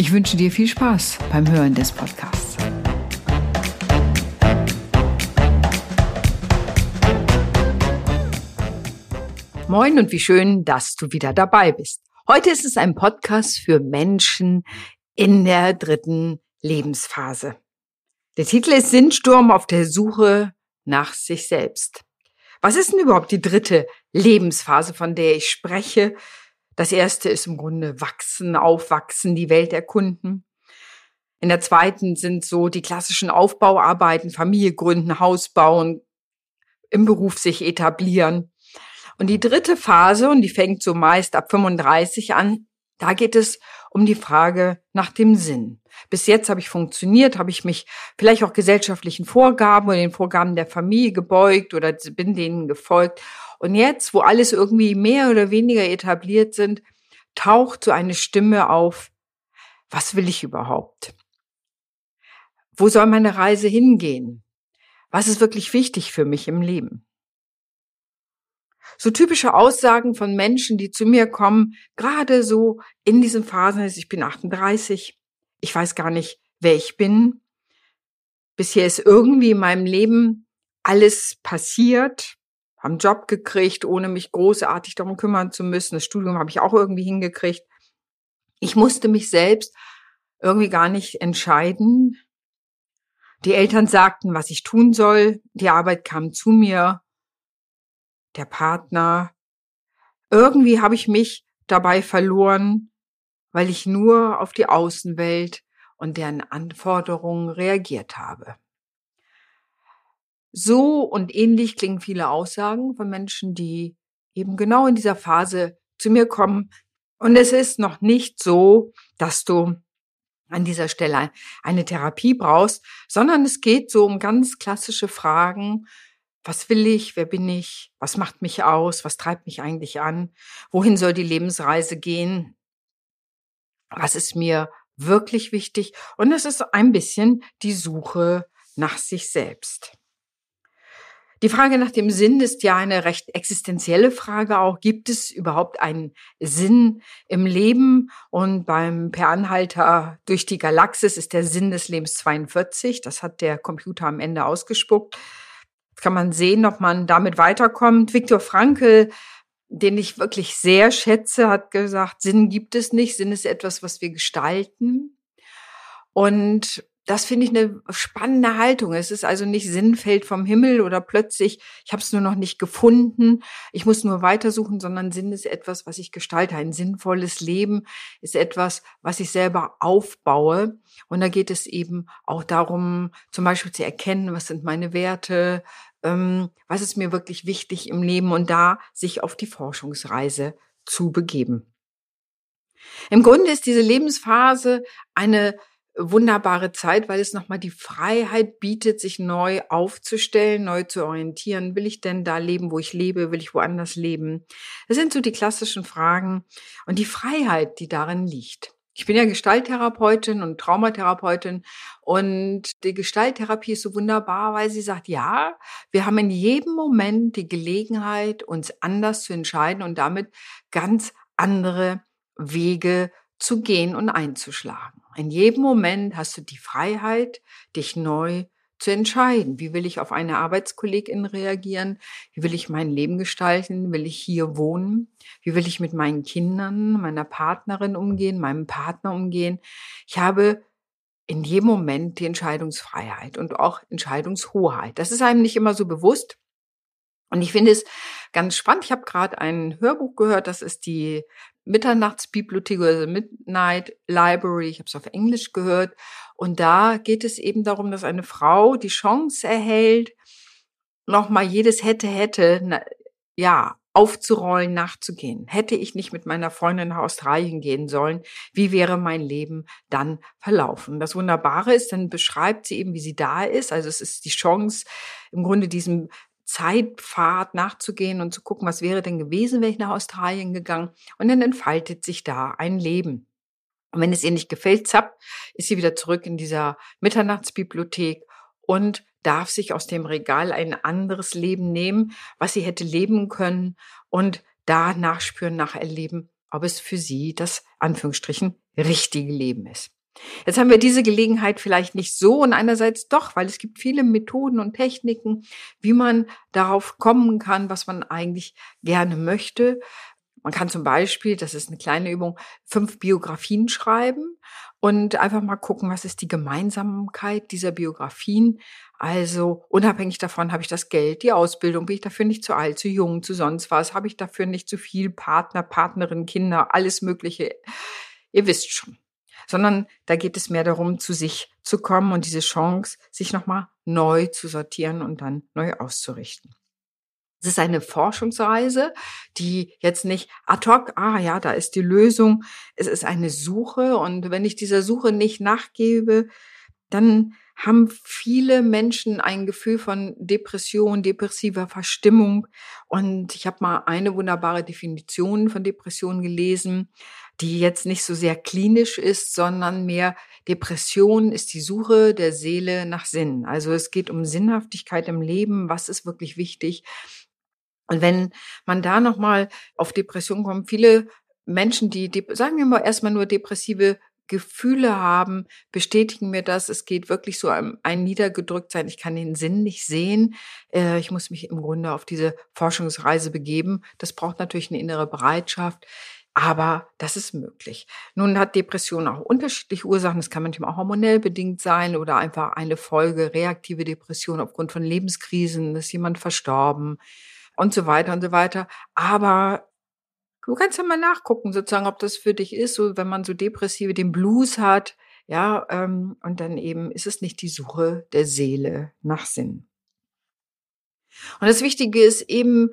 Ich wünsche dir viel Spaß beim Hören des Podcasts. Moin und wie schön, dass du wieder dabei bist. Heute ist es ein Podcast für Menschen in der dritten Lebensphase. Der Titel ist Sinnsturm auf der Suche nach sich selbst. Was ist denn überhaupt die dritte Lebensphase, von der ich spreche? Das erste ist im Grunde wachsen, aufwachsen, die Welt erkunden. In der zweiten sind so die klassischen Aufbauarbeiten, Familie gründen, Haus bauen, im Beruf sich etablieren. Und die dritte Phase, und die fängt so meist ab 35 an, da geht es um die Frage nach dem Sinn. Bis jetzt habe ich funktioniert, habe ich mich vielleicht auch gesellschaftlichen Vorgaben oder den Vorgaben der Familie gebeugt oder bin denen gefolgt. Und jetzt, wo alles irgendwie mehr oder weniger etabliert sind, taucht so eine Stimme auf, was will ich überhaupt? Wo soll meine Reise hingehen? Was ist wirklich wichtig für mich im Leben? so typische Aussagen von Menschen, die zu mir kommen, gerade so in diesen Phasen, ich bin 38, ich weiß gar nicht, wer ich bin. Bisher ist irgendwie in meinem Leben alles passiert, haben Job gekriegt, ohne mich großartig darum kümmern zu müssen. Das Studium habe ich auch irgendwie hingekriegt. Ich musste mich selbst irgendwie gar nicht entscheiden. Die Eltern sagten, was ich tun soll. Die Arbeit kam zu mir der Partner. Irgendwie habe ich mich dabei verloren, weil ich nur auf die Außenwelt und deren Anforderungen reagiert habe. So und ähnlich klingen viele Aussagen von Menschen, die eben genau in dieser Phase zu mir kommen. Und es ist noch nicht so, dass du an dieser Stelle eine Therapie brauchst, sondern es geht so um ganz klassische Fragen was will ich? Wer bin ich? Was macht mich aus? Was treibt mich eigentlich an? Wohin soll die Lebensreise gehen? Was ist mir wirklich wichtig? Und es ist ein bisschen die Suche nach sich selbst. Die Frage nach dem Sinn ist ja eine recht existenzielle Frage auch. Gibt es überhaupt einen Sinn im Leben? Und beim Per Anhalter durch die Galaxis ist der Sinn des Lebens 42. Das hat der Computer am Ende ausgespuckt kann man sehen, ob man damit weiterkommt. Viktor Frankl, den ich wirklich sehr schätze, hat gesagt, Sinn gibt es nicht. Sinn ist etwas, was wir gestalten. Und das finde ich eine spannende Haltung. Es ist also nicht Sinn fällt vom Himmel oder plötzlich, ich habe es nur noch nicht gefunden, ich muss nur weitersuchen, sondern Sinn ist etwas, was ich gestalte. Ein sinnvolles Leben ist etwas, was ich selber aufbaue. Und da geht es eben auch darum, zum Beispiel zu erkennen, was sind meine Werte, ähm, was ist mir wirklich wichtig im Leben und da sich auf die Forschungsreise zu begeben. Im Grunde ist diese Lebensphase eine wunderbare Zeit, weil es nochmal die Freiheit bietet, sich neu aufzustellen, neu zu orientieren. Will ich denn da leben, wo ich lebe? Will ich woanders leben? Das sind so die klassischen Fragen und die Freiheit, die darin liegt. Ich bin ja Gestalttherapeutin und Traumatherapeutin und die Gestalttherapie ist so wunderbar, weil sie sagt, ja, wir haben in jedem Moment die Gelegenheit, uns anders zu entscheiden und damit ganz andere Wege zu gehen und einzuschlagen. In jedem Moment hast du die Freiheit, dich neu zu entscheiden. Wie will ich auf eine Arbeitskollegin reagieren? Wie will ich mein Leben gestalten? Will ich hier wohnen? Wie will ich mit meinen Kindern, meiner Partnerin umgehen, meinem Partner umgehen? Ich habe in jedem Moment die Entscheidungsfreiheit und auch Entscheidungshoheit. Das ist einem nicht immer so bewusst. Und ich finde es ganz spannend. Ich habe gerade ein Hörbuch gehört, das ist die Mitternachtsbibliothek oder Midnight Library. Ich habe es auf Englisch gehört. Und da geht es eben darum, dass eine Frau die Chance erhält, nochmal jedes hätte, hätte, na, ja, aufzurollen, nachzugehen. Hätte ich nicht mit meiner Freundin nach Australien gehen sollen, wie wäre mein Leben dann verlaufen? Das Wunderbare ist, dann beschreibt sie eben, wie sie da ist. Also es ist die Chance, im Grunde diesem Zeitpfad nachzugehen und zu gucken, was wäre denn gewesen, wäre ich nach Australien gegangen. Und dann entfaltet sich da ein Leben. Und wenn es ihr nicht gefällt, zapp, ist sie wieder zurück in dieser Mitternachtsbibliothek und darf sich aus dem Regal ein anderes Leben nehmen, was sie hätte leben können und da nachspüren, nacherleben, ob es für sie das Anführungsstrichen richtige Leben ist. Jetzt haben wir diese Gelegenheit vielleicht nicht so und einerseits doch, weil es gibt viele Methoden und Techniken, wie man darauf kommen kann, was man eigentlich gerne möchte. Man kann zum Beispiel, das ist eine kleine Übung, fünf Biografien schreiben und einfach mal gucken, was ist die Gemeinsamkeit dieser Biografien. Also unabhängig davon, habe ich das Geld, die Ausbildung, bin ich dafür nicht zu alt, zu jung, zu sonst was, habe ich dafür nicht zu viel Partner, Partnerin, Kinder, alles Mögliche. Ihr wisst schon. Sondern da geht es mehr darum, zu sich zu kommen und diese Chance, sich nochmal neu zu sortieren und dann neu auszurichten. Es ist eine Forschungsreise, die jetzt nicht ad hoc, ah ja, da ist die Lösung. Es ist eine Suche und wenn ich dieser Suche nicht nachgebe, dann haben viele Menschen ein Gefühl von Depression, depressiver Verstimmung. Und ich habe mal eine wunderbare Definition von Depression gelesen, die jetzt nicht so sehr klinisch ist, sondern mehr Depression ist die Suche der Seele nach Sinn. Also es geht um Sinnhaftigkeit im Leben, was ist wirklich wichtig. Und wenn man da nochmal auf Depression kommt, viele Menschen, die, sagen wir mal erstmal nur depressive Gefühle haben, bestätigen mir das. Es geht wirklich so ein, ein niedergedrückt sein. Ich kann den Sinn nicht sehen. Äh, ich muss mich im Grunde auf diese Forschungsreise begeben. Das braucht natürlich eine innere Bereitschaft. Aber das ist möglich. Nun hat Depression auch unterschiedliche Ursachen. Das kann manchmal auch hormonell bedingt sein oder einfach eine Folge reaktive Depression aufgrund von Lebenskrisen. Ist jemand verstorben? und so weiter und so weiter. Aber du kannst ja mal nachgucken, sozusagen, ob das für dich ist, so wenn man so depressive, den Blues hat, ja, ähm, und dann eben ist es nicht die Suche der Seele nach Sinn. Und das Wichtige ist eben,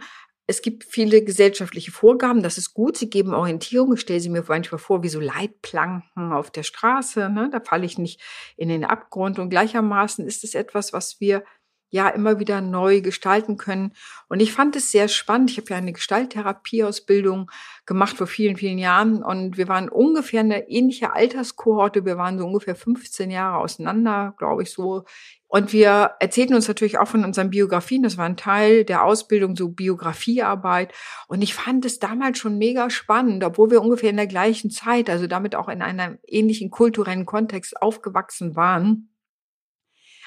es gibt viele gesellschaftliche Vorgaben, das ist gut, sie geben Orientierung. Ich stelle sie mir manchmal vor wie so Leitplanken auf der Straße, ne? da falle ich nicht in den Abgrund. Und gleichermaßen ist es etwas, was wir ja immer wieder neu gestalten können. Und ich fand es sehr spannend. Ich habe ja eine Gestalttherapieausbildung gemacht vor vielen, vielen Jahren und wir waren ungefähr eine ähnliche Alterskohorte. Wir waren so ungefähr 15 Jahre auseinander, glaube ich so. Und wir erzählten uns natürlich auch von unseren Biografien. Das war ein Teil der Ausbildung, so Biografiearbeit. Und ich fand es damals schon mega spannend, obwohl wir ungefähr in der gleichen Zeit, also damit auch in einem ähnlichen kulturellen Kontext aufgewachsen waren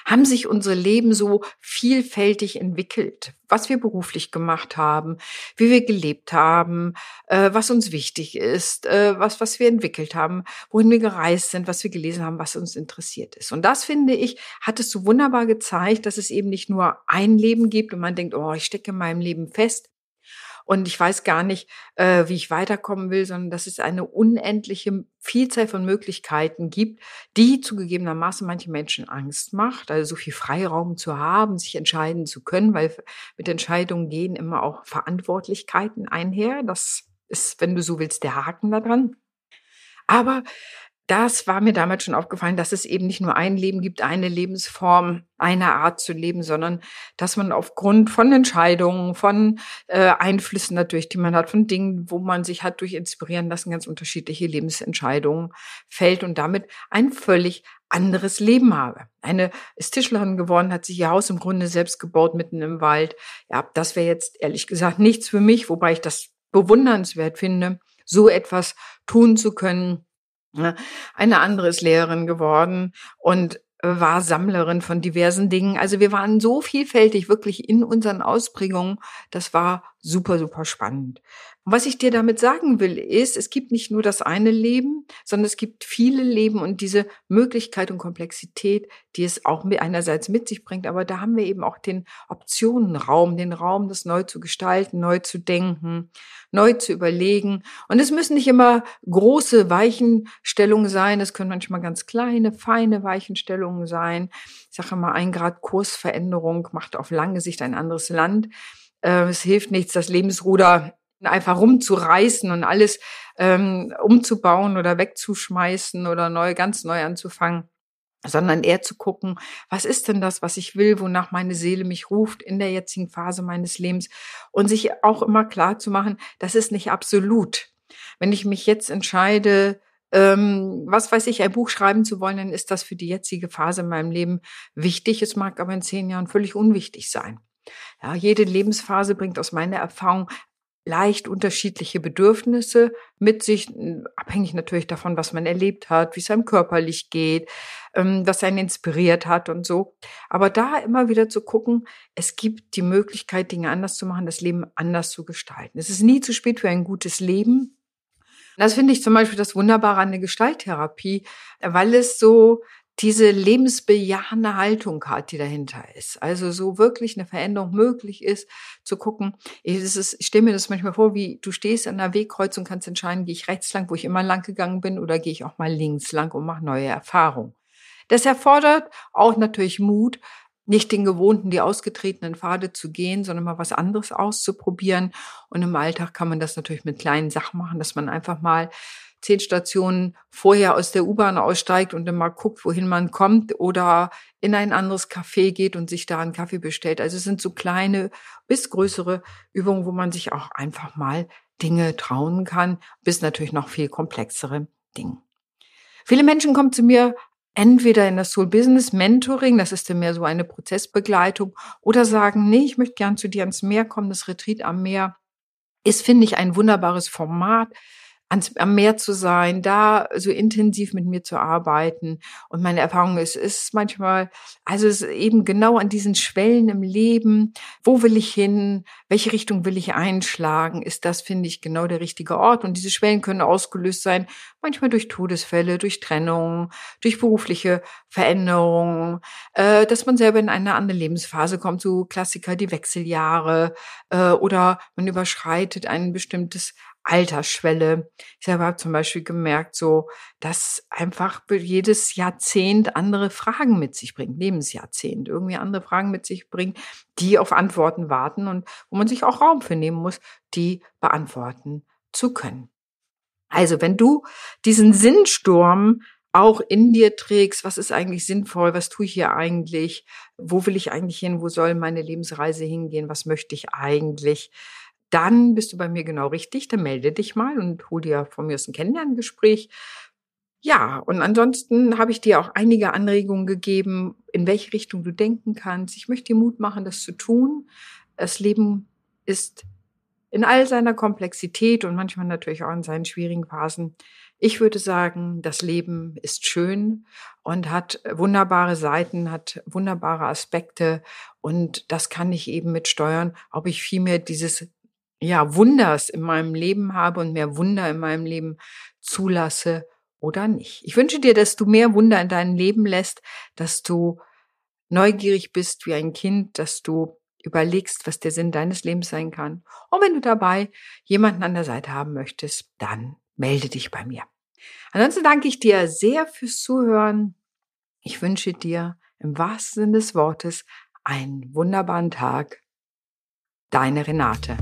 haben sich unsere Leben so vielfältig entwickelt, was wir beruflich gemacht haben, wie wir gelebt haben, äh, was uns wichtig ist, äh, was, was wir entwickelt haben, wohin wir gereist sind, was wir gelesen haben, was uns interessiert ist. Und das, finde ich, hat es so wunderbar gezeigt, dass es eben nicht nur ein Leben gibt und man denkt, oh, ich stecke in meinem Leben fest, und ich weiß gar nicht, äh, wie ich weiterkommen will, sondern dass es eine unendliche Vielzahl von Möglichkeiten gibt, die zugegebenermaßen manche Menschen Angst macht, also so viel Freiraum zu haben, sich entscheiden zu können, weil mit Entscheidungen gehen immer auch Verantwortlichkeiten einher. Das ist, wenn du so willst, der Haken daran. Aber das war mir damals schon aufgefallen, dass es eben nicht nur ein Leben gibt, eine Lebensform, eine Art zu leben, sondern dass man aufgrund von Entscheidungen, von äh, Einflüssen natürlich, die man hat, von Dingen, wo man sich hat durch inspirieren lassen, ganz unterschiedliche Lebensentscheidungen fällt und damit ein völlig anderes Leben habe. Eine ist Tischlerin geworden, hat sich ihr Haus im Grunde selbst gebaut mitten im Wald. Ja, das wäre jetzt ehrlich gesagt nichts für mich, wobei ich das bewundernswert finde, so etwas tun zu können Ne? Eine andere ist Lehrerin geworden und war Sammlerin von diversen Dingen. Also wir waren so vielfältig wirklich in unseren Ausprägungen. Das war super, super spannend. Was ich dir damit sagen will, ist, es gibt nicht nur das eine Leben, sondern es gibt viele Leben und diese Möglichkeit und Komplexität, die es auch einerseits mit sich bringt. Aber da haben wir eben auch den Optionenraum, den Raum, das neu zu gestalten, neu zu denken, neu zu überlegen. Und es müssen nicht immer große Weichenstellungen sein. Es können manchmal ganz kleine, feine Weichenstellungen sein. Ich sage mal, ein Grad Kursveränderung macht auf lange Sicht ein anderes Land. Äh, es hilft nichts, das Lebensruder einfach rumzureißen und alles ähm, umzubauen oder wegzuschmeißen oder neu, ganz neu anzufangen sondern eher zu gucken, was ist denn das, was ich will, wonach meine Seele mich ruft in der jetzigen Phase meines Lebens und sich auch immer klar zu machen, das ist nicht absolut. Wenn ich mich jetzt entscheide, ähm, was weiß ich, ein Buch schreiben zu wollen, dann ist das für die jetzige Phase in meinem Leben wichtig. Es mag aber in zehn Jahren völlig unwichtig sein. Ja, jede Lebensphase bringt aus meiner Erfahrung leicht unterschiedliche Bedürfnisse mit sich, abhängig natürlich davon, was man erlebt hat, wie es einem körperlich geht, ähm, was einen inspiriert hat und so. Aber da immer wieder zu gucken, es gibt die Möglichkeit, Dinge anders zu machen, das Leben anders zu gestalten. Es ist nie zu spät für ein gutes Leben. Das finde ich zum Beispiel das Wunderbare an der Gestalttherapie, weil es so diese lebensbejahende Haltung hat, die dahinter ist. Also so wirklich eine Veränderung möglich ist, zu gucken. Ich, ist, ich stelle mir das manchmal vor, wie du stehst an einer Wegkreuzung, kannst entscheiden, gehe ich rechts lang, wo ich immer lang gegangen bin, oder gehe ich auch mal links lang und mache neue Erfahrungen. Das erfordert auch natürlich Mut, nicht den gewohnten, die ausgetretenen Pfade zu gehen, sondern mal was anderes auszuprobieren. Und im Alltag kann man das natürlich mit kleinen Sachen machen, dass man einfach mal zehn Stationen vorher aus der U-Bahn aussteigt und dann mal guckt, wohin man kommt oder in ein anderes Café geht und sich da einen Kaffee bestellt. Also es sind so kleine bis größere Übungen, wo man sich auch einfach mal Dinge trauen kann, bis natürlich noch viel komplexere Dinge. Viele Menschen kommen zu mir entweder in das Soul Business Mentoring, das ist dann mehr so eine Prozessbegleitung, oder sagen, nee, ich möchte gern zu dir ans Meer kommen, das Retreat am Meer ist, finde ich, ein wunderbares Format, ans, am Meer zu sein, da so intensiv mit mir zu arbeiten. Und meine Erfahrung ist, ist manchmal, also es ist eben genau an diesen Schwellen im Leben, wo will ich hin, welche Richtung will ich einschlagen, ist das, finde ich, genau der richtige Ort. Und diese Schwellen können ausgelöst sein, manchmal durch Todesfälle, durch Trennung, durch berufliche Veränderungen, äh, dass man selber in eine andere Lebensphase kommt, so Klassiker, die Wechseljahre, äh, oder man überschreitet ein bestimmtes Altersschwelle. Ich selber habe zum Beispiel gemerkt, so, dass einfach jedes Jahrzehnt andere Fragen mit sich bringt, Lebensjahrzehnt, irgendwie andere Fragen mit sich bringt, die auf Antworten warten und wo man sich auch Raum für nehmen muss, die beantworten zu können. Also, wenn du diesen Sinnsturm auch in dir trägst, was ist eigentlich sinnvoll, was tue ich hier eigentlich, wo will ich eigentlich hin, wo soll meine Lebensreise hingehen, was möchte ich eigentlich, dann bist du bei mir genau richtig. Dann melde dich mal und hol dir von mir aus ein Kennenlerngespräch. Ja, und ansonsten habe ich dir auch einige Anregungen gegeben, in welche Richtung du denken kannst. Ich möchte dir Mut machen, das zu tun. Das Leben ist in all seiner Komplexität und manchmal natürlich auch in seinen schwierigen Phasen. Ich würde sagen, das Leben ist schön und hat wunderbare Seiten, hat wunderbare Aspekte und das kann ich eben mit steuern, ob ich vielmehr dieses ja, Wunders in meinem Leben habe und mehr Wunder in meinem Leben zulasse oder nicht. Ich wünsche dir, dass du mehr Wunder in deinem Leben lässt, dass du neugierig bist wie ein Kind, dass du überlegst, was der Sinn deines Lebens sein kann. Und wenn du dabei jemanden an der Seite haben möchtest, dann melde dich bei mir. Ansonsten danke ich dir sehr fürs Zuhören. Ich wünsche dir im wahrsten Sinne des Wortes einen wunderbaren Tag. Deine Renate.